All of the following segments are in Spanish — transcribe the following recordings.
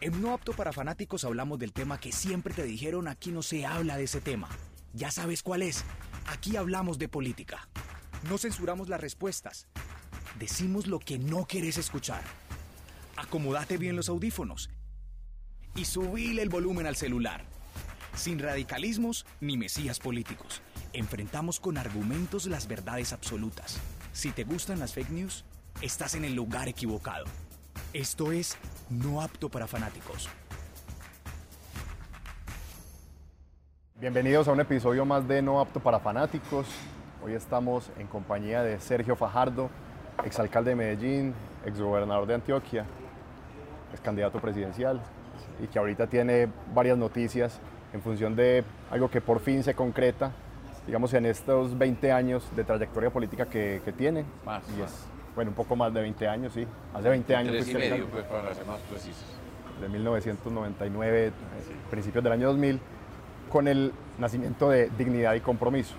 En No Apto para Fanáticos hablamos del tema que siempre te dijeron aquí no se habla de ese tema. Ya sabes cuál es. Aquí hablamos de política. No censuramos las respuestas. Decimos lo que no querés escuchar. Acomódate bien los audífonos y subile el volumen al celular. Sin radicalismos ni mesías políticos. Enfrentamos con argumentos las verdades absolutas. Si te gustan las fake news, estás en el lugar equivocado. Esto es No apto para fanáticos. Bienvenidos a un episodio más de No apto para fanáticos. Hoy estamos en compañía de Sergio Fajardo, exalcalde de Medellín, exgobernador de Antioquia, es candidato presidencial y que ahorita tiene varias noticias en función de algo que por fin se concreta, digamos, en estos 20 años de trayectoria política que, que tiene. Más, y más. es, bueno, un poco más de 20 años, sí. Hace 20 años. Tres y medio, pues, para ser más precisos. De 1999, eh, principios del año 2000, con el nacimiento de Dignidad y Compromiso,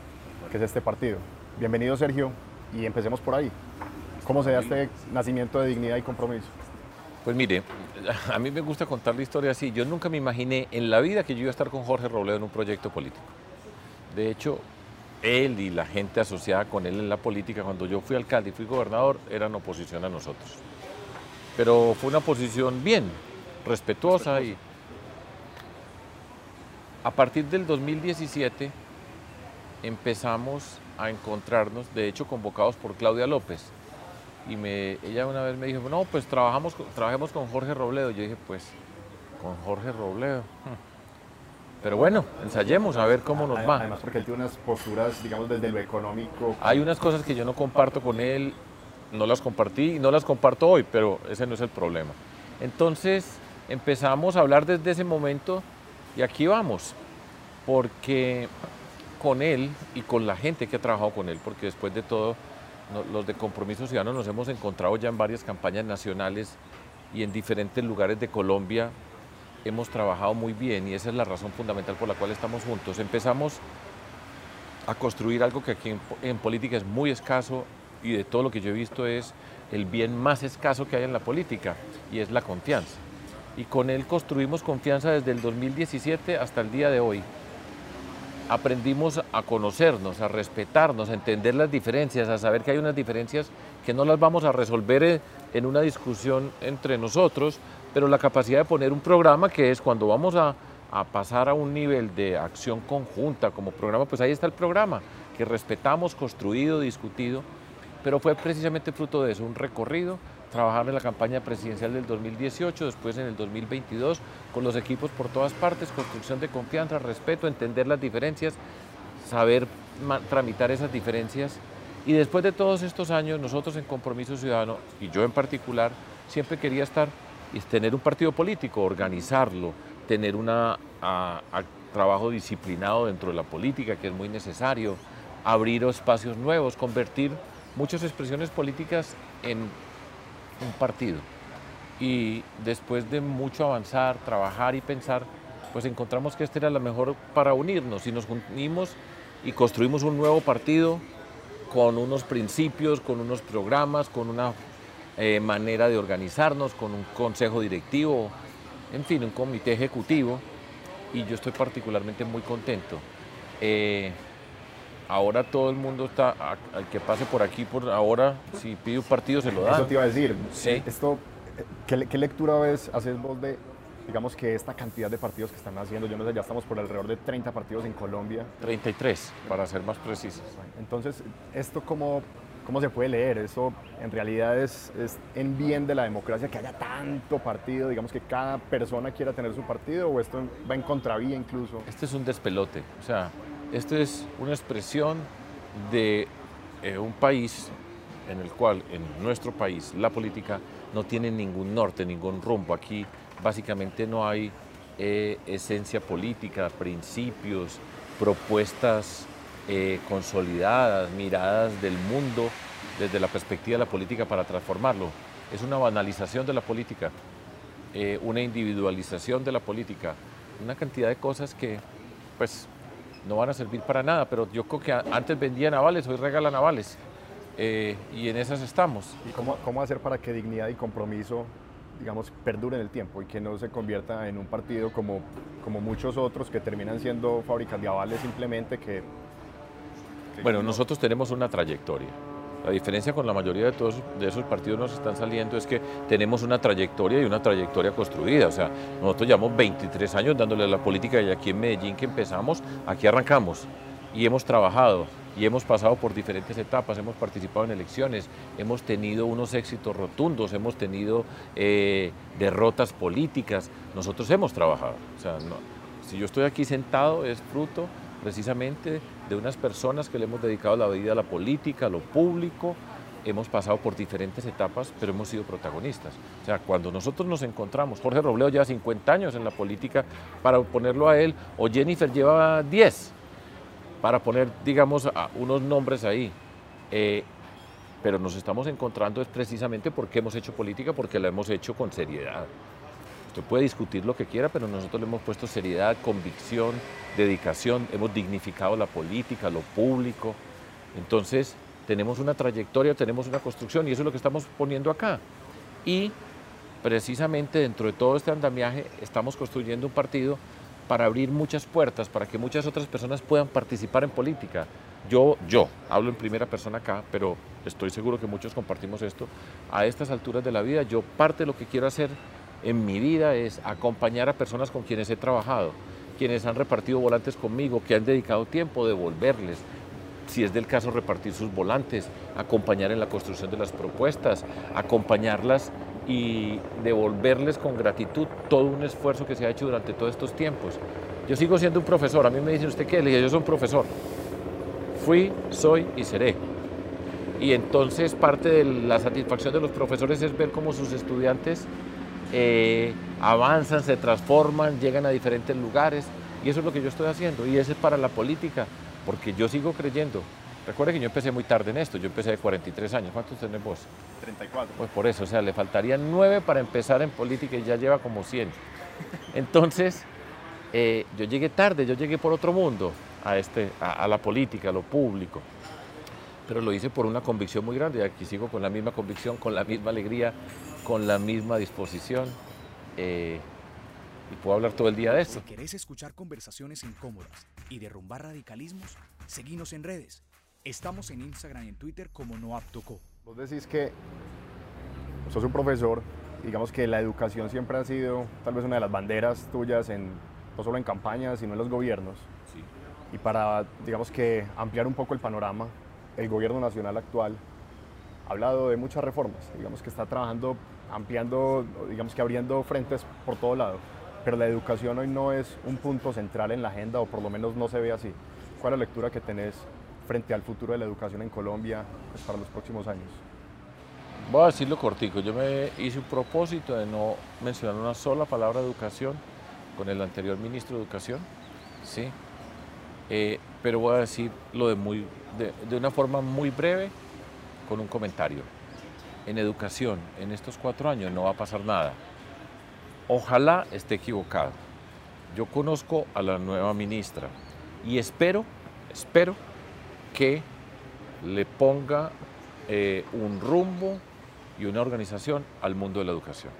que es este partido. Bienvenido, Sergio, y empecemos por ahí. ¿Cómo se da este nacimiento de Dignidad y Compromiso? Pues mire, a mí me gusta contar la historia así. Yo nunca me imaginé en la vida que yo iba a estar con Jorge Robledo en un proyecto político. De hecho, él y la gente asociada con él en la política, cuando yo fui alcalde y fui gobernador, eran oposición a nosotros. Pero fue una posición bien, respetuosa y a partir del 2017 empezamos a encontrarnos, de hecho convocados por Claudia López. Y me, ella una vez me dijo, no, pues trabajamos, trabajemos con Jorge Robledo. Yo dije, pues, con Jorge Robledo. Pero bueno, ensayemos a ver cómo nos va. Además, porque él tiene unas posturas, digamos, desde lo económico. Hay unas cosas que yo no comparto con él, no las compartí y no las comparto hoy, pero ese no es el problema. Entonces empezamos a hablar desde ese momento y aquí vamos, porque con él y con la gente que ha trabajado con él, porque después de todo, los de Compromiso Ciudadano nos hemos encontrado ya en varias campañas nacionales y en diferentes lugares de Colombia hemos trabajado muy bien y esa es la razón fundamental por la cual estamos juntos. Empezamos a construir algo que aquí en, po- en política es muy escaso y de todo lo que yo he visto es el bien más escaso que hay en la política y es la confianza. Y con él construimos confianza desde el 2017 hasta el día de hoy. Aprendimos a conocernos, a respetarnos, a entender las diferencias, a saber que hay unas diferencias que no las vamos a resolver en- en una discusión entre nosotros, pero la capacidad de poner un programa que es cuando vamos a, a pasar a un nivel de acción conjunta como programa, pues ahí está el programa, que respetamos, construido, discutido, pero fue precisamente fruto de eso, un recorrido, trabajar en la campaña presidencial del 2018, después en el 2022, con los equipos por todas partes, construcción de confianza, respeto, entender las diferencias, saber tramitar esas diferencias. Y después de todos estos años, nosotros en Compromiso Ciudadano, y yo en particular, siempre quería estar y tener un partido político, organizarlo, tener un trabajo disciplinado dentro de la política, que es muy necesario, abrir espacios nuevos, convertir muchas expresiones políticas en un partido. Y después de mucho avanzar, trabajar y pensar, pues encontramos que esta era la mejor para unirnos y nos unimos y construimos un nuevo partido con unos principios, con unos programas, con una eh, manera de organizarnos, con un consejo directivo, en fin, un comité ejecutivo y yo estoy particularmente muy contento. Eh, ahora todo el mundo está, al que pase por aquí, por ahora, si pide un partido se lo Eso dan. te iba a decir. Sí. Esto, ¿qué, le- qué lectura ves, haces vos de, digamos, que esta cantidad de partidos que están haciendo? Yo no sé, ya estamos por alrededor de 30 partidos en Colombia. 33, para ser más precisos. Entonces, ¿esto cómo, cómo se puede leer? ¿Eso en realidad es, en bien de la democracia que haya tanto partido, digamos que cada persona quiera tener su partido o esto va en contravía incluso? Este es un despelote, o sea, esto es una expresión de eh, un país en el cual, en nuestro país, la política no tiene ningún norte, ningún rumbo. Aquí básicamente no hay eh, esencia política, principios, propuestas eh, consolidadas, miradas del mundo desde la perspectiva de la política para transformarlo. Es una banalización de la política, eh, una individualización de la política, una cantidad de cosas que pues no van a servir para nada, pero yo creo que antes vendían avales, hoy regalan avales. eh, y en esas estamos. ¿Y cómo, cómo hacer para que dignidad y compromiso digamos, perdure en el tiempo y que no se convierta en un partido como, como muchos otros que terminan siendo fábricas de avales simplemente que... bueno, nosotros tenemos una trayectoria. La diferencia con la mayoría de todos de esos partidos nos están saliendo es que tenemos una trayectoria y una trayectoria construida. O sea, nosotros llevamos 23 años dándole a la política y aquí en Medellín que empezamos, aquí arrancamos y hemos trabajado y hemos pasado por diferentes etapas, hemos participado en elecciones, hemos tenido unos éxitos rotundos, hemos tenido eh, derrotas políticas, nosotros hemos trabajado. O sea, si yo estoy aquí sentado es fruto precisamente de unas personas que le hemos dedicado la vida a la política, a lo público, hemos pasado por diferentes etapas, pero hemos sido protagonistas. O sea, cuando nosotros nos encontramos, Jorge Robledo lleva 50 años en la política, para ponerlo a él, o Jennifer lleva 10, para poner, digamos, unos nombres ahí. Eh, pero nos estamos encontrando es precisamente porque hemos hecho política, porque la hemos hecho con seriedad. Usted puede discutir lo que quiera, pero nosotros le hemos puesto seriedad, convicción, dedicación, hemos dignificado la política, lo público. Entonces, tenemos una trayectoria, tenemos una construcción y eso es lo que estamos poniendo acá. Y precisamente dentro de todo este andamiaje estamos construyendo un partido para abrir muchas puertas, para que muchas otras personas puedan participar en política. Yo, yo, hablo en primera persona acá, pero estoy seguro que muchos compartimos esto. A estas alturas de la vida, yo parte de lo que quiero hacer en mi vida es acompañar a personas con quienes he trabajado, quienes han repartido volantes conmigo, que han dedicado tiempo, devolverles, si es del caso, repartir sus volantes, acompañar en la construcción de las propuestas, acompañarlas y devolverles con gratitud todo un esfuerzo que se ha hecho durante todos estos tiempos. Yo sigo siendo un profesor, a mí me dicen, ¿usted qué? Le dije, yo soy un profesor. Fui, soy y seré. Y entonces parte de la satisfacción de los profesores es ver cómo sus estudiantes eh, avanzan, se transforman, llegan a diferentes lugares. Y eso es lo que yo estoy haciendo. Y eso es para la política, porque yo sigo creyendo Recuerde que yo empecé muy tarde en esto, yo empecé de 43 años. ¿Cuántos tenés vos? 34. Pues por eso, o sea, le faltarían 9 para empezar en política y ya lleva como 100. Entonces, eh, yo llegué tarde, yo llegué por otro mundo a, este, a, la política, a lo público. Pero lo hice por una convicción muy grande y aquí sigo con la misma convicción, con la misma alegría, con la misma disposición. Eh, y puedo hablar todo el día de esto. Si querés escuchar conversaciones incómodas y derrumbar radicalismos, seguinos en redes Estamos en Instagram y en Twitter como NoAptoCo. Vos decís que sos un profesor, digamos que la educación siempre ha sido tal vez una de las banderas tuyas, en, no solo en campañas, sino en los gobiernos. Sí. Y para, digamos que ampliar un poco el panorama, el gobierno nacional actual ha hablado de muchas reformas, digamos que está trabajando, ampliando, digamos que abriendo frentes por todo lado, pero la educación hoy no es un punto central en la agenda, o por lo menos no se ve así. ¿Cuál es la lectura que tenés frente al futuro de la educación en Colombia pues, para los próximos años? Voy a decirlo cortico, yo me hice un propósito de no mencionar una sola palabra educación con el anterior ministro de Educación, ¿sí? Eh, pero voy a decirlo de una forma muy breve con un comentario. En educación, en estos cuatro años no va a pasar nada. Ojalá esté equivocado. Yo conozco a la nueva ministra y espero, espero que le ponga eh, un rumbo y una organización al mundo de la educación.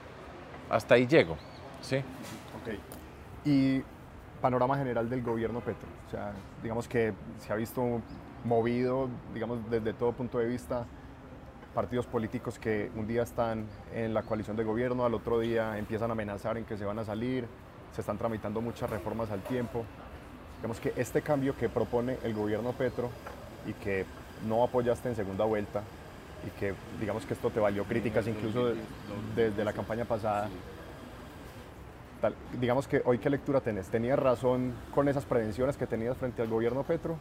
Hasta ahí llego, ¿sí? Ok. Y panorama general del gobierno Petro. O sea, digamos que se ha visto movido, digamos, desde todo punto de vista, partidos políticos que un día están en la coalición de gobierno, al otro día empiezan a amenazar en que se van a salir, se están tramitando muchas reformas al tiempo. Digamos que este cambio que propone el gobierno Petro y que no apoyaste en segunda vuelta y que digamos que esto te valió críticas incluso desde la campaña pasada. digamos que hoy qué lectura tenés? ¿Tenías razón con esas prevenciones que tenías frente al gobierno Petro?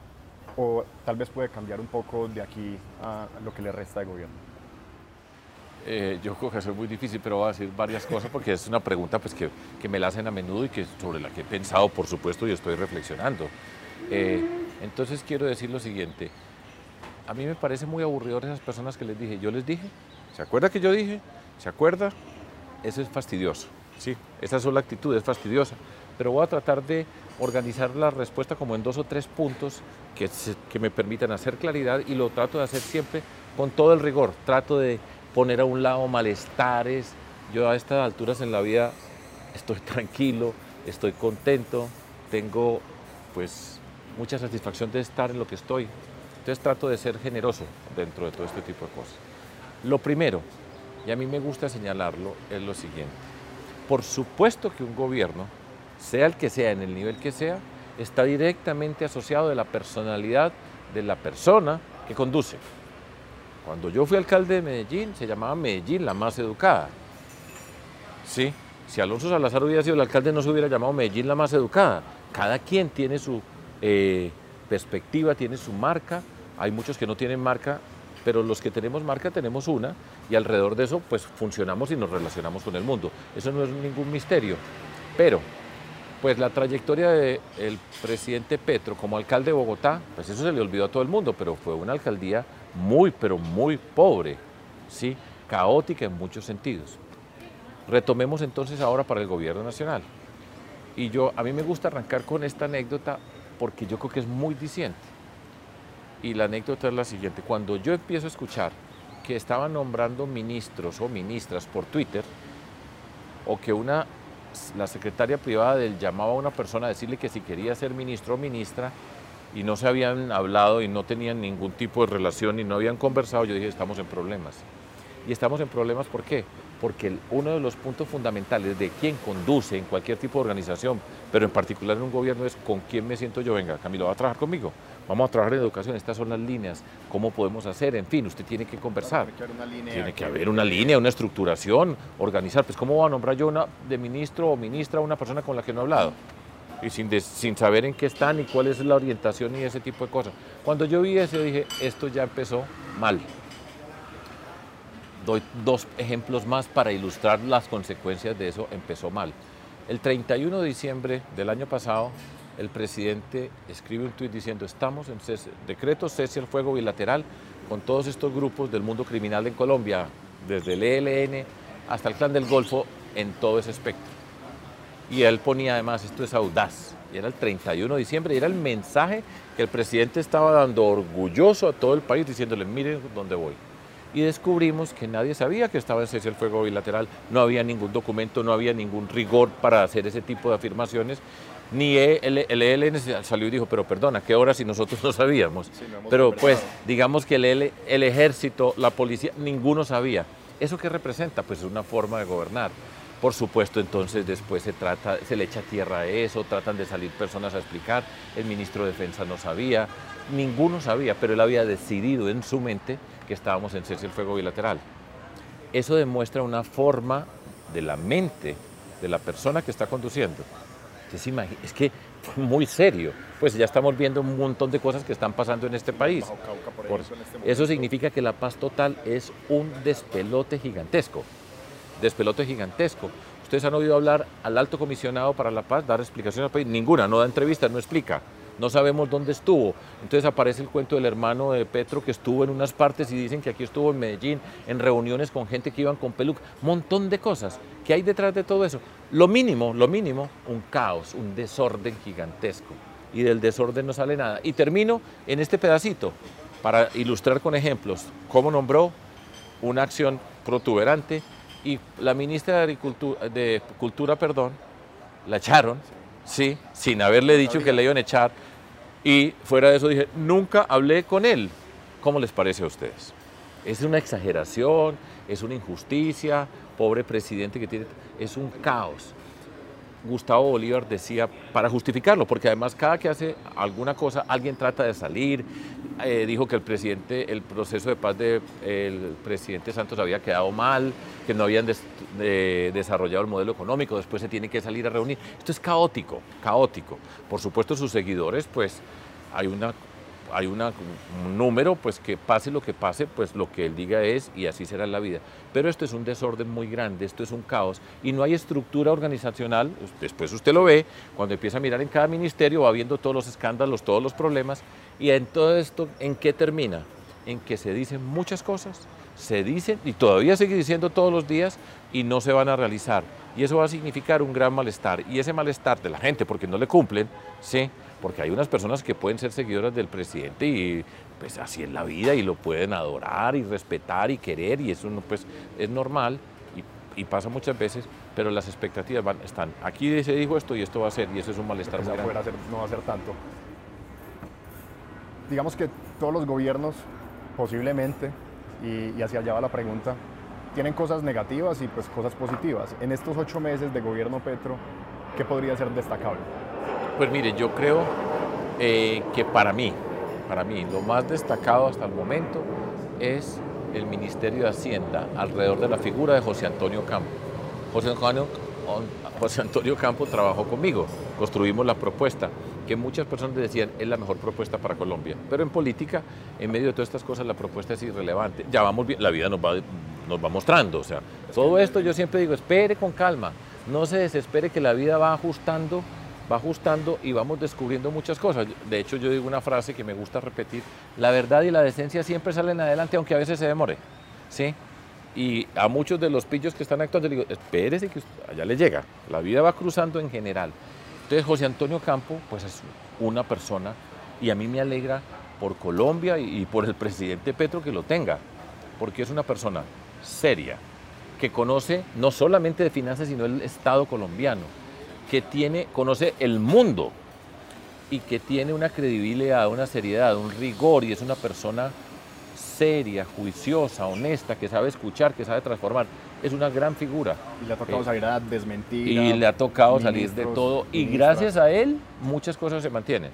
¿O tal vez puede cambiar un poco de aquí a lo que le resta de gobierno? Eh, yo creo que eso es muy difícil, pero voy a decir varias cosas porque es una pregunta pues, que, que, me la hacen a menudo y que sobre la que he pensado, por supuesto, y estoy reflexionando. Eh, entonces quiero decir lo siguiente, a mí me parece muy aburrido esas personas que les dije, yo les dije, ¿se acuerda que yo dije? ¿Se acuerda? Eso es fastidioso, ¿sí? Esa sola actitud es fastidiosa, pero voy a tratar de organizar la respuesta como en dos o tres puntos que, que me permitan hacer claridad y lo trato de hacer siempre con todo el rigor, trato de poner a un lado malestares, yo a estas alturas en la vida estoy tranquilo, estoy contento, tengo pues mucha satisfacción de estar en lo que estoy. Entonces trato de ser generoso dentro de todo este tipo de cosas. Lo primero, y a mí me gusta señalarlo, es lo siguiente. Por supuesto que un gobierno, sea el que sea, en el nivel que sea, está directamente asociado de la personalidad de la persona que conduce. Cuando yo fui alcalde de Medellín, se llamaba Medellín la más educada. Sí, si Alonso Salazar hubiera sido el alcalde, no se hubiera llamado Medellín la más educada. Cada quien tiene su eh, perspectiva, tiene su marca. Hay muchos que no tienen marca, pero los que tenemos marca tenemos una y alrededor de eso pues funcionamos y nos relacionamos con el mundo. Eso no es ningún misterio. Pero pues la trayectoria del presidente Petro como alcalde de Bogotá, pues eso se le olvidó a todo el mundo, pero fue una alcaldía muy, pero muy pobre, ¿sí? caótica en muchos sentidos. Retomemos entonces ahora para el gobierno nacional. Y yo, a mí me gusta arrancar con esta anécdota porque yo creo que es muy diciente. Y la anécdota es la siguiente. Cuando yo empiezo a escuchar que estaban nombrando ministros o ministras por Twitter, o que una la secretaria privada del llamaba a una persona a decirle que si quería ser ministro o ministra y no se habían hablado y no tenían ningún tipo de relación y no habían conversado, yo dije, estamos en problemas. Y estamos en problemas, ¿por qué? Porque uno de los puntos fundamentales de quién conduce en cualquier tipo de organización, pero en particular en un gobierno, es con quién me siento yo. Venga, Camilo, ¿va a trabajar conmigo? Vamos a trabajar en educación, estas son las líneas, cómo podemos hacer, en fin, usted tiene que conversar. Tiene que haber una línea, una estructuración, organizar. Pues ¿cómo va a nombrar yo una de ministro o ministra a una persona con la que no he hablado? Y sin, sin saber en qué están y cuál es la orientación y ese tipo de cosas. Cuando yo vi eso dije, esto ya empezó mal. Doy dos ejemplos más para ilustrar las consecuencias de eso, empezó mal. El 31 de diciembre del año pasado el presidente escribe un tuit diciendo, estamos en decreto cese el fuego bilateral con todos estos grupos del mundo criminal en Colombia, desde el ELN hasta el Clan del Golfo, en todo ese espectro. Y él ponía además, esto es audaz, y era el 31 de diciembre, y era el mensaje que el presidente estaba dando orgulloso a todo el país, diciéndole, miren dónde voy. Y descubrimos que nadie sabía que estaba en cese el fuego bilateral, no había ningún documento, no había ningún rigor para hacer ese tipo de afirmaciones, ni el, ELN salió y dijo, pero perdona, ¿qué hora si nosotros no sabíamos? pero pues digamos que el, el ejército, la policía, ninguno sabía. ¿Eso qué representa? Pues es una forma de gobernar. Por supuesto, entonces después se trata, se le echa tierra a eso, tratan de salir personas a explicar. El ministro de Defensa no sabía, ninguno sabía, pero él había decidido en su mente que estábamos en cese el fuego bilateral. Eso demuestra una forma de la mente de la persona que está conduciendo es que fue muy serio. Pues ya estamos viendo un montón de cosas que están pasando en este país. Este eso significa que la paz total es un despelote gigantesco. Despelote gigantesco. Ustedes han oído hablar al alto comisionado para la paz, dar explicaciones al país. Ninguna, no da entrevistas, no explica no sabemos dónde estuvo. Entonces aparece el cuento del hermano de Petro que estuvo en unas partes y dicen que aquí estuvo en Medellín, en reuniones con gente que iban con peluca, montón de cosas. ¿Qué hay detrás de todo eso? Lo mínimo, lo mínimo, un caos, un desorden gigantesco. Y del desorden no sale nada. Y termino en este pedacito para ilustrar con ejemplos cómo nombró una acción protuberante y la ministra de, Agricultura, de Cultura, perdón, la echaron, sin haberle dicho que le iban a echar y fuera de eso dije, nunca hablé con él. ¿Cómo les parece a ustedes? Es una exageración, es una injusticia, pobre presidente que tiene, es un caos. Gustavo Bolívar decía, para justificarlo, porque además cada que hace alguna cosa, alguien trata de salir, eh, dijo que el presidente, el proceso de paz del presidente Santos había quedado mal, que no habían desarrollado el modelo económico, después se tiene que salir a reunir. Esto es caótico, caótico. Por supuesto sus seguidores, pues hay una hay un número, pues que pase lo que pase, pues lo que él diga es y así será la vida. Pero esto es un desorden muy grande, esto es un caos y no hay estructura organizacional. Después usted lo ve, cuando empieza a mirar en cada ministerio, va viendo todos los escándalos, todos los problemas y en todo esto, ¿en qué termina? En que se dicen muchas cosas, se dicen y todavía sigue diciendo todos los días y no se van a realizar. Y eso va a significar un gran malestar. Y ese malestar de la gente, porque no le cumplen, ¿sí? Porque hay unas personas que pueden ser seguidoras del presidente y pues así es la vida y lo pueden adorar y respetar y querer y eso no, pues es normal y y pasa muchas veces, pero las expectativas van, están, aquí se dijo esto y esto va a ser, y eso es un malestar muy grande. Hacer, no va a ser tanto. Digamos que todos los gobiernos, posiblemente, y, y hacia allá va la pregunta, tienen cosas negativas y pues cosas positivas. En estos ocho meses de gobierno Petro, ¿qué podría ser destacable? Pues mire, yo creo eh, que para mí, para mí, lo más destacado hasta el momento es el Ministerio de Hacienda alrededor de la figura de José Antonio Campo. José Antonio, José Antonio Campo trabajó conmigo, construimos la propuesta que muchas personas decían es la mejor propuesta para Colombia. Pero en política, en medio de todas estas cosas, la propuesta es irrelevante. Ya vamos bien, la vida nos va, nos va mostrando. O sea, todo esto yo siempre digo, espere con calma, no se desespere que la vida va ajustando va ajustando y vamos descubriendo muchas cosas. De hecho, yo digo una frase que me gusta repetir, la verdad y la decencia siempre salen adelante, aunque a veces se demore. ¿sí? Y a muchos de los pillos que están actuando, les digo, espérese que allá le llega, la vida va cruzando en general. Entonces, José Antonio Campo, pues es una persona, y a mí me alegra por Colombia y por el presidente Petro que lo tenga, porque es una persona seria, que conoce no solamente de finanzas, sino el Estado colombiano que tiene, conoce el mundo y que tiene una credibilidad, una seriedad, un rigor y es una persona seria, juiciosa, honesta, que sabe escuchar, que sabe transformar. Es una gran figura. Y le ha tocado eh, salir a desmentir. Y le ha tocado salir de todo. Y gracias a él muchas cosas se mantienen.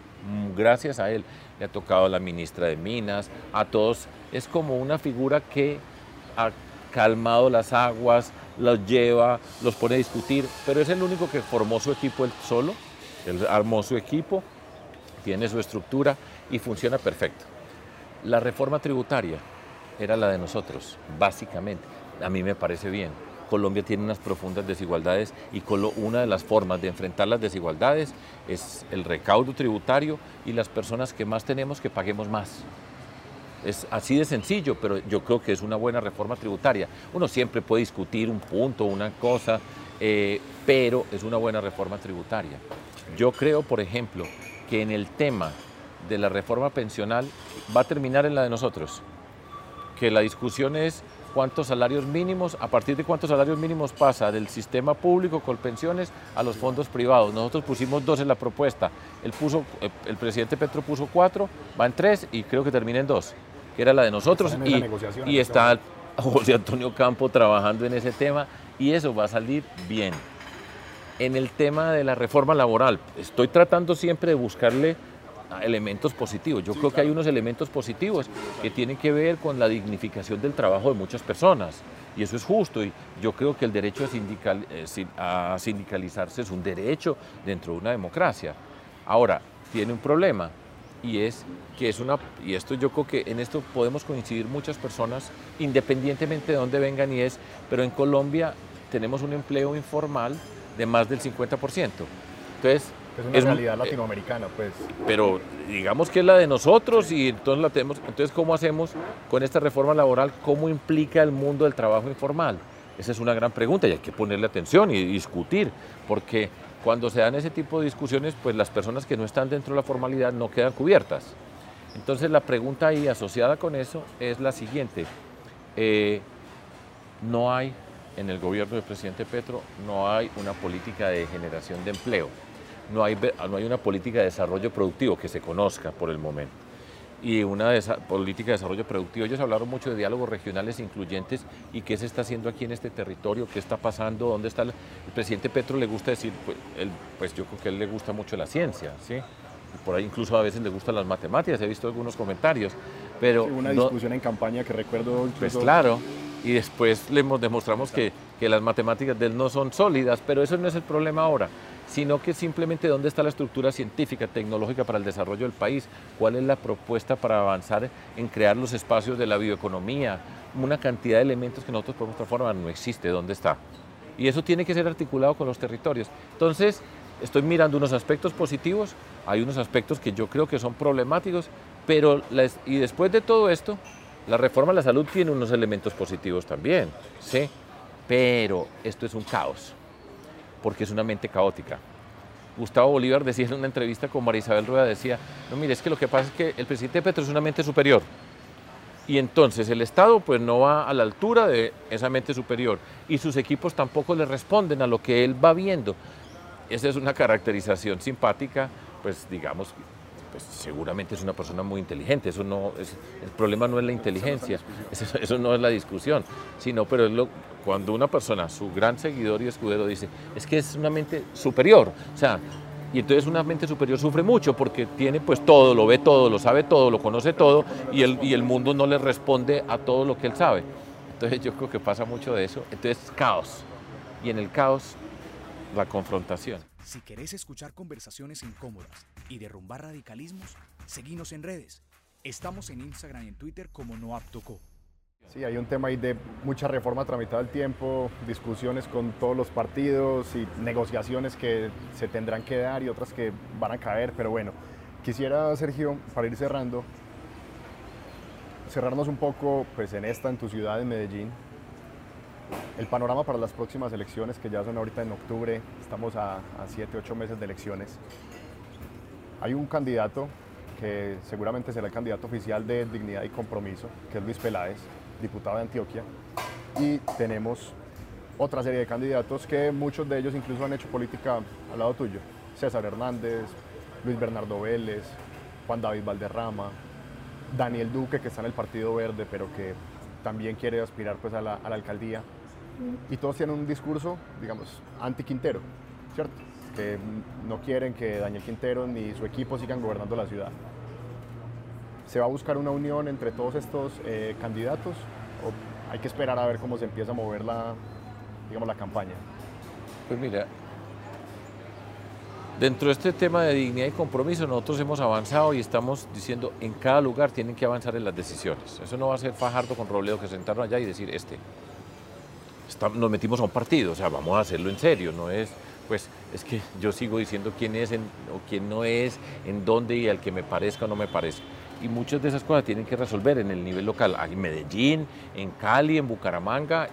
Gracias a él. Le ha tocado a la ministra de Minas, a todos. Es como una figura que ha calmado las aguas, los lleva, los pone a discutir, pero es el único que formó su equipo él solo, él armó su equipo, tiene su estructura y funciona perfecto. La reforma tributaria era la de nosotros, básicamente. A mí me parece bien. Colombia tiene unas profundas desigualdades y una de las formas de enfrentar las desigualdades es el recaudo tributario y las personas que más tenemos que paguemos más. Es así de sencillo, pero yo creo que es una buena reforma tributaria. Uno siempre puede discutir un punto, una cosa, eh, pero es una buena reforma tributaria. Yo creo, por ejemplo, que en el tema de la reforma pensional va a terminar en la de nosotros, que la discusión es cuántos salarios mínimos, a partir de cuántos salarios mínimos pasa del sistema público con pensiones a los fondos privados. Nosotros pusimos dos en la propuesta, el, puso, el presidente Petro puso cuatro, va en tres y creo que termina en dos que era la de nosotros, y, y está José Antonio Campo trabajando en ese tema, y eso va a salir bien. En el tema de la reforma laboral, estoy tratando siempre de buscarle elementos positivos. Yo creo que hay unos elementos positivos que tienen que ver con la dignificación del trabajo de muchas personas. Y eso es justo. Y yo creo que el derecho a, sindical, eh, a sindicalizarse es un derecho dentro de una democracia. Ahora, tiene un problema y es que es una, y esto yo creo que en esto podemos coincidir muchas personas, independientemente de dónde vengan y es, pero en Colombia tenemos un empleo informal de más del 50%. Entonces, es una realidad latinoamericana, pues. Pero digamos que es la de nosotros y entonces la tenemos. Entonces, ¿cómo hacemos con esta reforma laboral? ¿Cómo implica el mundo del trabajo informal? Esa es una gran pregunta y hay que ponerle atención y discutir, porque cuando se dan ese tipo de discusiones, pues las personas que no están dentro de la formalidad no quedan cubiertas. Entonces la pregunta ahí asociada con eso es la siguiente. Eh, no hay en el gobierno del presidente Petro, no hay una política de generación de empleo, no hay, no hay una política de desarrollo productivo que se conozca por el momento y una de política de desarrollo productivo. Ellos hablaron mucho de diálogos regionales incluyentes y qué se está haciendo aquí en este territorio, qué está pasando, dónde está el, presidente Petro le gusta decir, pues, pues, yo creo que a él le gusta mucho la ciencia, ¿sí? por ahí incluso a veces le gustan las matemáticas, he visto algunos comentarios, pero... una discusión en campaña que recuerdo... Pues claro, y después le demostramos que, que las matemáticas de él no son sólidas, pero eso no es el problema ahora sino que simplemente dónde está la estructura científica, tecnológica para el desarrollo del país, cuál es la propuesta para avanzar en crear los espacios de la bioeconomía, una cantidad de elementos que nosotros podemos transformar, no existe, ¿dónde está? Y eso tiene que ser articulado con los territorios. Entonces, estoy mirando unos aspectos positivos, hay unos aspectos que yo creo que son problemáticos, pero y después de todo esto, la reforma de la salud tiene unos elementos positivos también, ¿sí? Pero esto es un caos porque es una mente caótica. Gustavo Bolívar decía en una entrevista con María Isabel Rueda, decía, no, mire, es que lo que pasa es que el presidente Petro es una mente superior. Y entonces el Estado pues no va a la altura de esa mente superior y sus equipos tampoco le responden a lo que él va viendo. Esa es una caracterización simpática, pues digamos, pues seguramente es una persona muy inteligente, eso no el problema no es la inteligencia, eso, no es la discusión, sino pero cuando una persona, su gran seguidor y escudero dice, es que es una mente superior, o sea, y entonces una mente superior sufre mucho porque tiene pues todo, lo ve todo, lo sabe todo, lo conoce todo y el, y el mundo no le responde a todo lo que él sabe. Entonces yo creo que pasa mucho de eso. Entonces caos. Y en el caos, la confrontación. Si querés escuchar conversaciones incómodas y derrumbar radicalismos, seguinos en redes. Estamos en Instagram y en Twitter como NoAptoCo. Sí, hay un tema ahí de mucha reforma tramitada al tiempo, discusiones con todos los partidos y negociaciones que se tendrán que dar y otras que van a caer, pero bueno, quisiera, Sergio, para ir cerrando, cerrarnos un poco pues, en esta, en tu ciudad, en Medellín, el panorama para las próximas elecciones, que ya son ahorita en octubre, estamos a, a siete, ocho meses de elecciones. Hay un candidato que seguramente será el candidato oficial de Dignidad y Compromiso, que es Luis Peláez, diputado de Antioquia, y tenemos otra serie de candidatos que muchos de ellos incluso han hecho política al lado tuyo. César Hernández, Luis Bernardo Vélez, Juan David Valderrama, Daniel Duque, que está en el Partido Verde, pero que también quiere aspirar pues, a, la, a la alcaldía. Y todos tienen un discurso, digamos, anti-Quintero, ¿cierto? Que no quieren que Daniel Quintero ni su equipo sigan gobernando la ciudad. ¿Se va a buscar una unión entre todos estos eh, candidatos o hay que esperar a ver cómo se empieza a mover la, digamos, la campaña? Pues mira, dentro de este tema de dignidad y compromiso nosotros hemos avanzado y estamos diciendo en cada lugar tienen que avanzar en las decisiones. Eso no va a ser Fajardo con Robledo que sentaron allá y decir este. Está, nos metimos a un partido, o sea, vamos a hacerlo en serio, no es pues es que yo sigo diciendo quién es o quién no es, en dónde y al que me parezca o no me parezca y muchas de esas cosas tienen que resolver en el nivel local, en Medellín, en Cali, en Bucaramanga,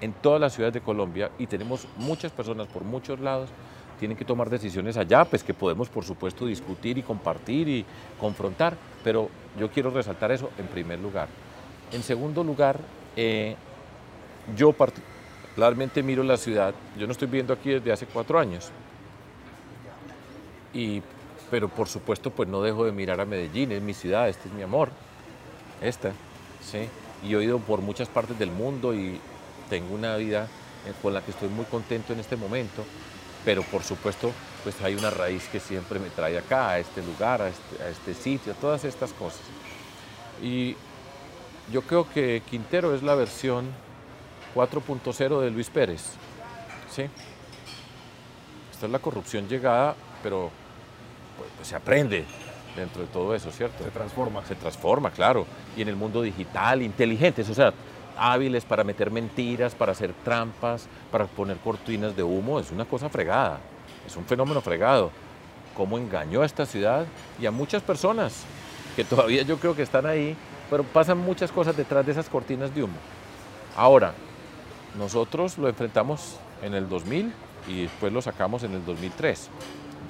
en todas las ciudades de Colombia y tenemos muchas personas por muchos lados tienen que tomar decisiones allá, pues que podemos por supuesto discutir y compartir y confrontar, pero yo quiero resaltar eso en primer lugar. En segundo lugar, eh, yo particularmente miro la ciudad, yo no estoy viviendo aquí desde hace cuatro años, y pero por supuesto pues no dejo de mirar a Medellín, es mi ciudad, este es mi amor, esta, ¿sí? Y he ido por muchas partes del mundo y tengo una vida con la que estoy muy contento en este momento, pero por supuesto pues hay una raíz que siempre me trae acá, a este lugar, a este, a este sitio, todas estas cosas. Y yo creo que Quintero es la versión 4.0 de Luis Pérez, ¿sí? Esta es la corrupción llegada, pero pues, pues, se aprende dentro de todo eso, ¿cierto? Se transforma. Se transforma, claro. Y en el mundo digital, inteligentes, o sea, hábiles para meter mentiras, para hacer trampas, para poner cortinas de humo, es una cosa fregada, es un fenómeno fregado. Cómo engañó a esta ciudad y a muchas personas que todavía yo creo que están ahí, pero pasan muchas cosas detrás de esas cortinas de humo. Ahora, nosotros lo enfrentamos en el 2000 y después lo sacamos en el 2003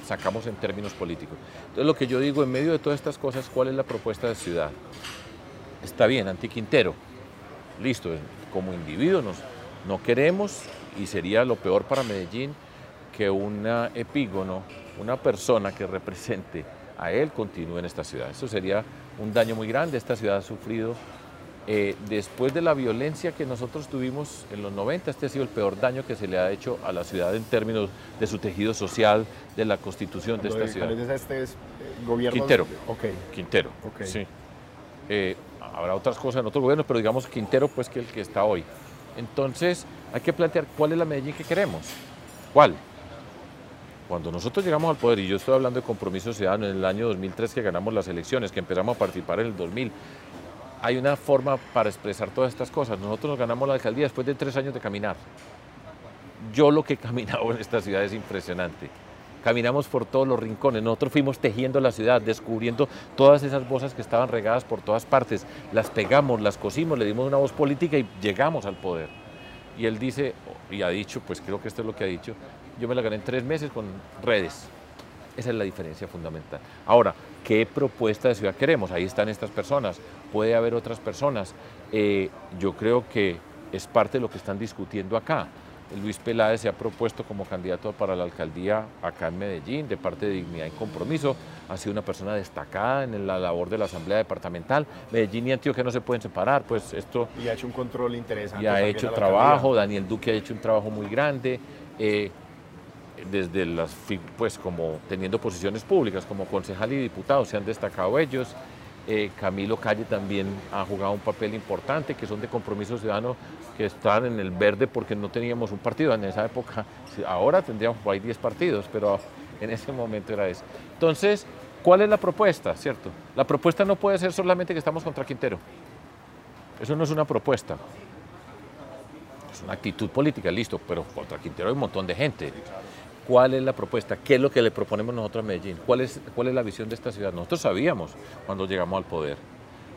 sacamos en términos políticos. Entonces lo que yo digo, en medio de todas estas cosas, ¿cuál es la propuesta de ciudad? Está bien, anti-Quintero, listo, como individuos no queremos y sería lo peor para Medellín que una epígono, una persona que represente a él continúe en esta ciudad. Eso sería un daño muy grande. Esta ciudad ha sufrido eh, después de la violencia que nosotros tuvimos en los 90, este ha sido el peor daño que se le ha hecho a la ciudad en términos de su tejido social, de la constitución de esta ciudad. Este es eh, gobierno. Quintero. Okay. Quintero. Okay. Sí. Eh, habrá otras cosas en otros gobiernos, pero digamos Quintero, pues que el que está hoy. Entonces, hay que plantear cuál es la Medellín que queremos. ¿Cuál? Cuando nosotros llegamos al poder, y yo estoy hablando de compromiso ciudadano en el año 2003 que ganamos las elecciones, que empezamos a participar en el 2000, hay una forma para expresar todas estas cosas. Nosotros nos ganamos la alcaldía después de tres años de caminar. Yo lo que he caminado en esta ciudad es impresionante. Caminamos por todos los rincones, nosotros fuimos tejiendo la ciudad, descubriendo todas esas voces que estaban regadas por todas partes, las pegamos, las cosimos, le dimos una voz política y llegamos al poder. Y él dice, y ha dicho, pues creo que esto es lo que ha dicho, yo me la gané en tres meses con redes. Esa es la diferencia fundamental. Ahora, ¿qué propuesta de ciudad queremos? Ahí están estas personas. Puede haber otras personas. Eh, yo creo que es parte de lo que están discutiendo acá. Luis Peláez se ha propuesto como candidato para la alcaldía acá en Medellín, de parte de Dignidad y Compromiso. Ha sido una persona destacada en la labor de la Asamblea Departamental. Medellín y Antioquia no se pueden separar, pues esto... Y ha hecho un control interesante. Y ha hecho trabajo, Daniel Duque ha hecho un trabajo muy grande. Eh, desde las, pues como teniendo posiciones públicas como concejal y diputado, se han destacado ellos. Eh, Camilo Calle también ha jugado un papel importante, que son de compromiso ciudadano, que están en el verde porque no teníamos un partido en esa época. Ahora tendríamos por ahí 10 partidos, pero en ese momento era eso. Entonces, ¿cuál es la propuesta? ¿Cierto? La propuesta no puede ser solamente que estamos contra Quintero. Eso no es una propuesta. Es una actitud política, listo, pero contra Quintero hay un montón de gente. ¿Cuál es la propuesta? ¿Qué es lo que le proponemos nosotros a Medellín? ¿Cuál es, cuál es la visión de esta ciudad? Nosotros sabíamos cuando llegamos al poder.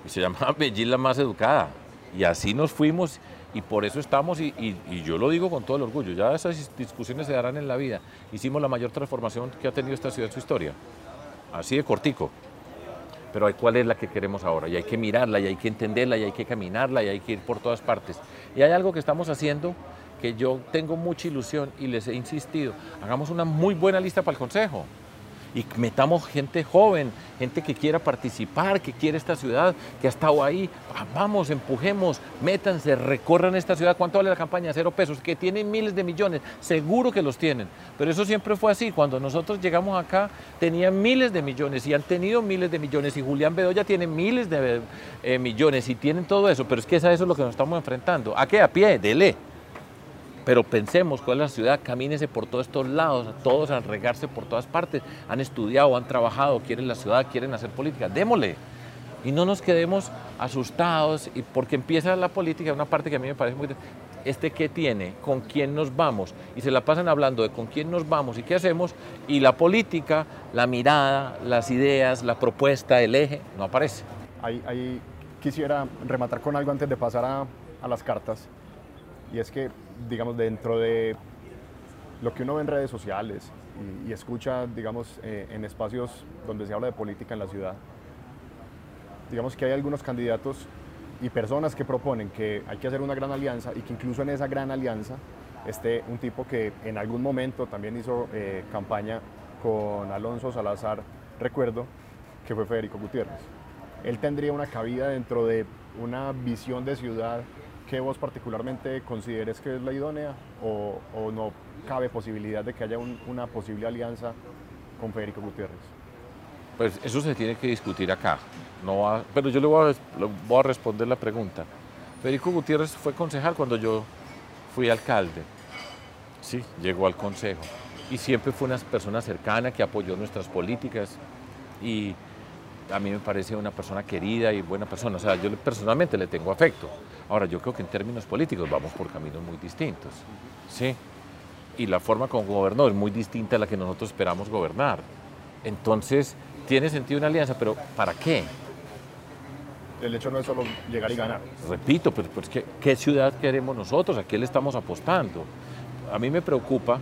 Y se llamaba Medellín la más educada. Y así nos fuimos y por eso estamos, y, y, yo lo digo con todo el orgullo, ya esas discusiones se darán en la vida. Hicimos la mayor transformación que ha tenido esta ciudad en su historia. Así de cortico. Pero ¿cuál es la que queremos ahora? Y hay que mirarla, y hay que entenderla, y hay que caminarla, y hay que ir por todas partes. Y hay algo que estamos haciendo que yo tengo mucha ilusión y les he insistido, hagamos una muy buena lista para el Consejo y metamos gente joven, gente que quiera participar, que quiere esta ciudad, que ha estado ahí. Vamos, empujemos, métanse, recorran esta ciudad. ¿Cuánto vale la campaña? Cero pesos, que tienen miles de millones, seguro que los tienen. Pero eso siempre fue así. Cuando nosotros llegamos acá, tenían miles de millones y han tenido miles de millones. Y Julián Bedoya tiene miles de eh, millones y tienen todo eso. Pero es que es a eso lo que nos estamos enfrentando. ¿A qué? A pie, dele. Pero pensemos cuál es la ciudad, camínese por todos estos lados, todos a regarse por todas partes. Han estudiado, han trabajado, quieren la ciudad, quieren hacer política. Démosle. Y no nos quedemos asustados y porque empieza la política, una parte que a mí me parece muy... Este qué tiene, con quién nos vamos. Y se la pasan hablando de con quién nos vamos y qué hacemos. Y la política, la mirada, las ideas, la propuesta, el eje, no aparece. Ahí, quisiera rematar con algo antes de pasar a, a las cartas. Y es que digamos, dentro de lo que uno ve en redes sociales y, escucha, digamos, eh, en espacios donde se habla de política en la ciudad, digamos que hay algunos candidatos y personas que proponen que hay que hacer una gran alianza y que incluso en esa gran alianza esté un tipo que en algún momento también hizo eh, campaña con Alonso Salazar, recuerdo, que fue Federico Gutiérrez. Él tendría una cabida dentro de una visión de ciudad que vos particularmente consideres que es la idónea o, no cabe posibilidad de que haya una posible alianza con Federico Gutiérrez? Pues eso se tiene que discutir acá, no pero yo le voy, a, voy a responder la pregunta. Federico Gutiérrez fue concejal cuando yo fui alcalde, sí, llegó al consejo y siempre fue una persona cercana que apoyó nuestras políticas y a mí me parece una persona querida y buena persona. O sea, yo personalmente le tengo afecto. Ahora, yo creo que en términos políticos vamos por caminos muy distintos. ¿sí? Y la forma como gobernó es muy distinta a la que nosotros esperamos gobernar. Entonces, tiene sentido una alianza, pero ¿para qué? El hecho no es solo llegar y ganar. Repito, pero, pues, ¿qué, ¿qué ciudad queremos nosotros? ¿A qué le estamos apostando? A mí me preocupa.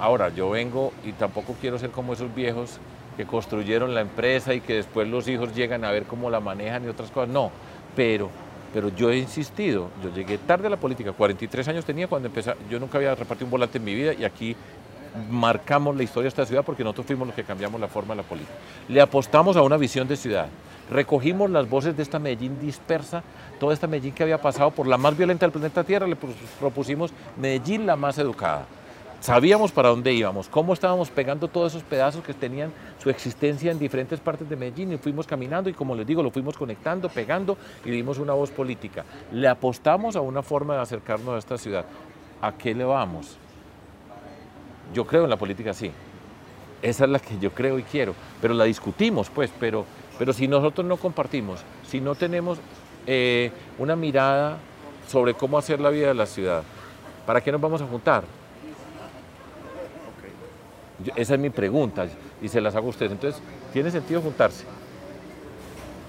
Ahora, yo vengo y tampoco quiero ser como esos viejos que construyeron la empresa y que después los hijos llegan a ver cómo la manejan y otras cosas. No, pero, pero yo he insistido, yo llegué tarde a la política, 43 años tenía cuando empecé, yo nunca había repartido un volante en mi vida y aquí marcamos la historia de esta ciudad porque nosotros fuimos los que cambiamos la forma de la política. Le apostamos a una visión de ciudad. Recogimos las voces de esta Medellín dispersa, toda esta Medellín que había pasado por la más violenta del planeta Tierra, le propusimos Medellín la más educada sabíamos para dónde íbamos, cómo estábamos pegando todos esos pedazos que tenían su existencia en diferentes partes de Medellín y fuimos caminando y como les digo, lo fuimos conectando, pegando y dimos una voz política. Le apostamos a una forma de acercarnos a esta ciudad. ¿A qué le vamos? Yo creo en la política, sí. Esa es la que yo creo y quiero, pero la discutimos, pues, pero, pero si nosotros no compartimos, si no tenemos eh, una mirada sobre cómo hacer la vida de la ciudad, ¿para qué nos vamos a juntar? Esa es mi pregunta y se las hago a ustedes. Entonces, ¿tiene sentido juntarse?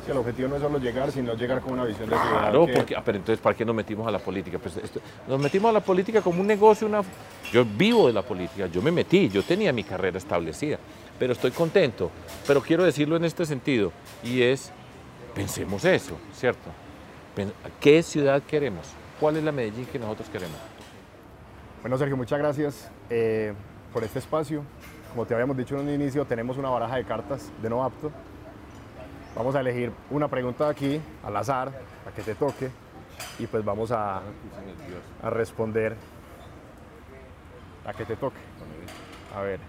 Sí, el objetivo no es solo llegar, sino llegar con una visión de ciudad. Claro, porque, ah, pero entonces, ¿para qué nos metimos a la política? Pues nos metimos a la política como un negocio, una... Yo vivo de la política, yo me metí, yo tenía mi carrera establecida, pero estoy contento. Pero quiero decirlo en este sentido, y es, Pensemos eso, ¿cierto? ¿Qué ciudad queremos? ¿Cuál es la Medellín que nosotros queremos? Bueno, Sergio, muchas gracias eh, por este espacio. Como te habíamos dicho en un inicio, tenemos una baraja de cartas de no apto. Vamos a elegir una pregunta aquí, al azar, a que te toque, y pues vamos a, a responder a que te toque. A ver.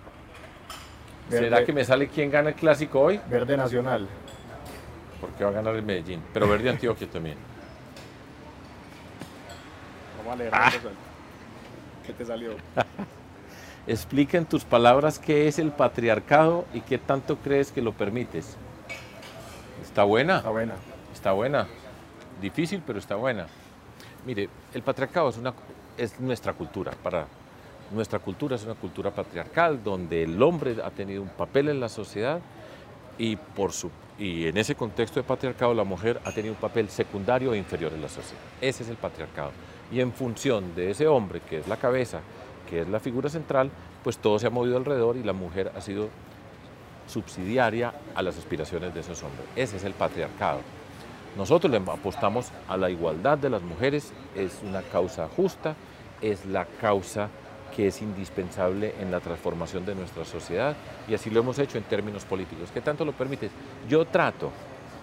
¿Será que me sale quién gana el clásico hoy? Verde Nacional. Porque va a ganar el Medellín, pero Verde Antioquia también. Vamos a leer. Ah. ¿Qué te salió? Explica en tus palabras qué es el patriarcado y qué tanto crees que lo permites. ¿Está buena? Está buena. Está buena. Difícil, pero está buena. Mire, el patriarcado es, una, es nuestra cultura. Para nuestra cultura es una cultura patriarcal donde el hombre ha tenido un papel en la sociedad y, por su, y en ese contexto de patriarcado la mujer ha tenido un papel secundario e inferior en la sociedad. Ese es el patriarcado. Y en función de ese hombre, que es la cabeza, que es la figura central, pues todo se ha movido alrededor y la mujer ha sido subsidiaria a las aspiraciones de esos hombres. Ese es el patriarcado. Nosotros le apostamos a la igualdad de las mujeres, es una causa justa, es la causa que es indispensable en la transformación de nuestra sociedad y así lo hemos hecho en términos políticos. ¿Qué tanto lo permite? Yo trato,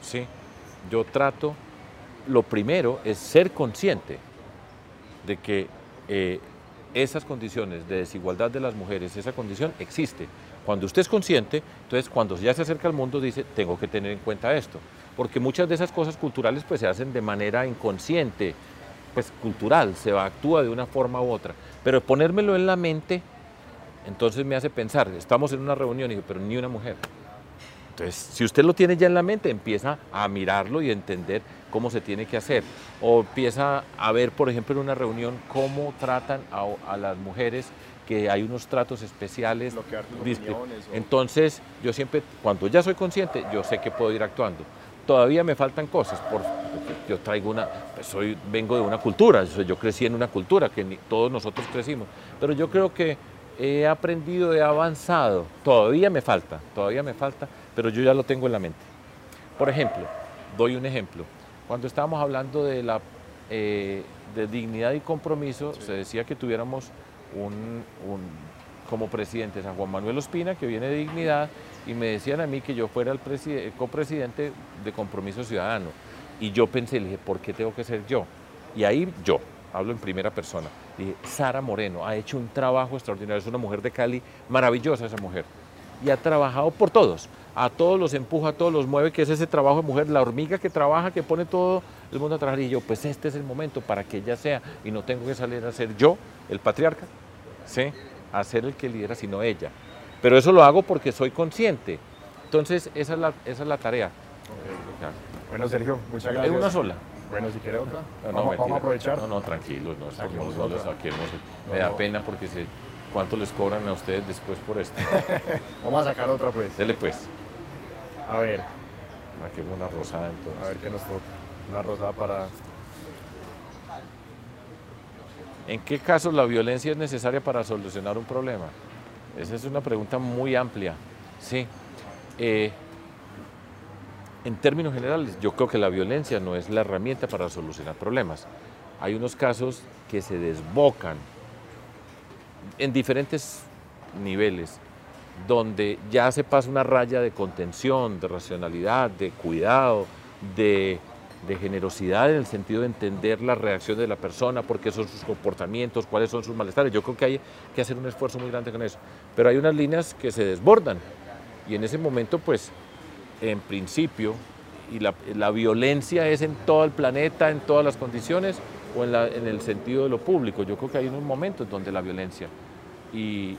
sí, yo trato, lo primero es ser consciente de que eh, esas condiciones de desigualdad de las mujeres, esa condición existe. Cuando usted es consciente, entonces cuando ya se acerca al mundo dice, tengo que tener en cuenta esto. Porque muchas de esas cosas culturales pues se hacen de manera inconsciente, pues cultural, se actúa de una forma u otra. Pero ponérmelo en la mente, entonces me hace pensar, estamos en una reunión y digo, pero ni una mujer. Entonces, si usted lo tiene ya en la mente, empieza a mirarlo y entender cómo se tiene que hacer. O empieza a ver, por ejemplo, en una reunión cómo tratan a, las mujeres, que hay unos tratos especiales. Entonces, yo siempre, cuando ya soy consciente, yo sé que puedo ir actuando. Todavía me faltan cosas, por, yo traigo una, pues soy, vengo de una cultura, yo crecí en una cultura que todos nosotros crecimos, pero yo creo que he aprendido, he avanzado, todavía me falta, todavía me falta, pero yo ya lo tengo en la mente. Por ejemplo, doy un ejemplo, cuando estábamos hablando de, la, eh, de dignidad y compromiso, se decía que tuviéramos un, como presidente San Juan Manuel Ospina, que viene de dignidad, y me decían a mí que yo fuera el copresidente de compromiso ciudadano. Y yo pensé, le dije, ¿por qué tengo que ser yo? Y ahí yo, hablo en primera persona, dije, Sara Moreno ha hecho un trabajo extraordinario, es una mujer de Cali, maravillosa esa mujer. Y ha trabajado por todos, a todos los empuja, a todos los mueve, que es ese trabajo de mujer, la hormiga que trabaja, que pone todo el mundo a trabajar. Y yo, pues este es el momento para que ella sea, y no tengo que salir a ser yo, el patriarca, ¿sí? a ser el que lidera, sino ella. Pero eso lo hago porque soy consciente. Entonces, esa es la, esa es la tarea. Bueno, Sergio, muchas gracias. ¿Es una sola? Bueno, si quiere otra. No, vamos, a aprovechar. No, no, tranquilos, no, no, lo saquemos. Me da pena porque sé cuánto les cobran a ustedes después por esto. vamos a sacar otra, pues. Dele, pues. A ver. Aquí una rosada, entonces. A ver qué nos toca. Una rosada para... ¿En qué casos la violencia es necesaria para solucionar un problema? Esa es una pregunta muy amplia. Sí. Eh, en términos generales, yo creo que la violencia no es la herramienta para solucionar problemas. Hay unos casos que se desbocan en diferentes niveles, donde ya se pasa una raya de contención, de racionalidad, de cuidado, de, generosidad en el sentido de entender la reacción de la persona, por qué son sus comportamientos, cuáles son sus malestares. Yo creo que hay que hacer un esfuerzo muy grande con eso. Pero hay unas líneas que se desbordan y en ese momento pues en principio, y la, violencia es en todo el planeta, en todas las condiciones, o en, en, el sentido de lo público. Yo creo que hay unos momentos donde la violencia y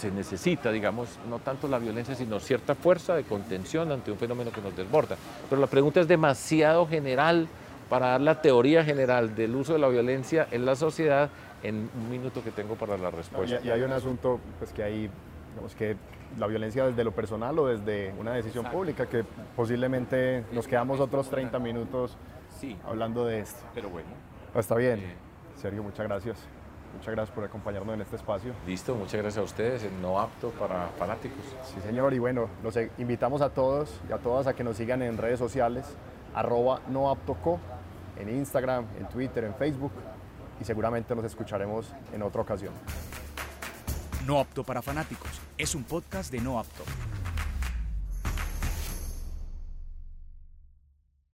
se necesita, digamos, no tanto la violencia, sino cierta fuerza de contención ante un fenómeno que nos desborda. Pero la pregunta es demasiado general para dar la teoría general del uso de la violencia en la sociedad en un minuto que tengo para la respuesta. Y, hay un asunto pues, que hay, digamos que la violencia desde lo personal o desde una decisión pública, que posiblemente nos quedamos otros 30 minutos hablando de esto. Pero bueno. Está bien. Sergio, muchas gracias. Muchas gracias por acompañarnos en este espacio. Listo, muchas gracias a ustedes en No Apto para Fanáticos. Sí, señor, y bueno, los invitamos a todos y a todas a que nos sigan en redes sociales, arroba noaptoco, en Instagram, en Twitter, en Facebook, y seguramente nos escucharemos en otra ocasión. No apto para fanáticos es un podcast de No apto.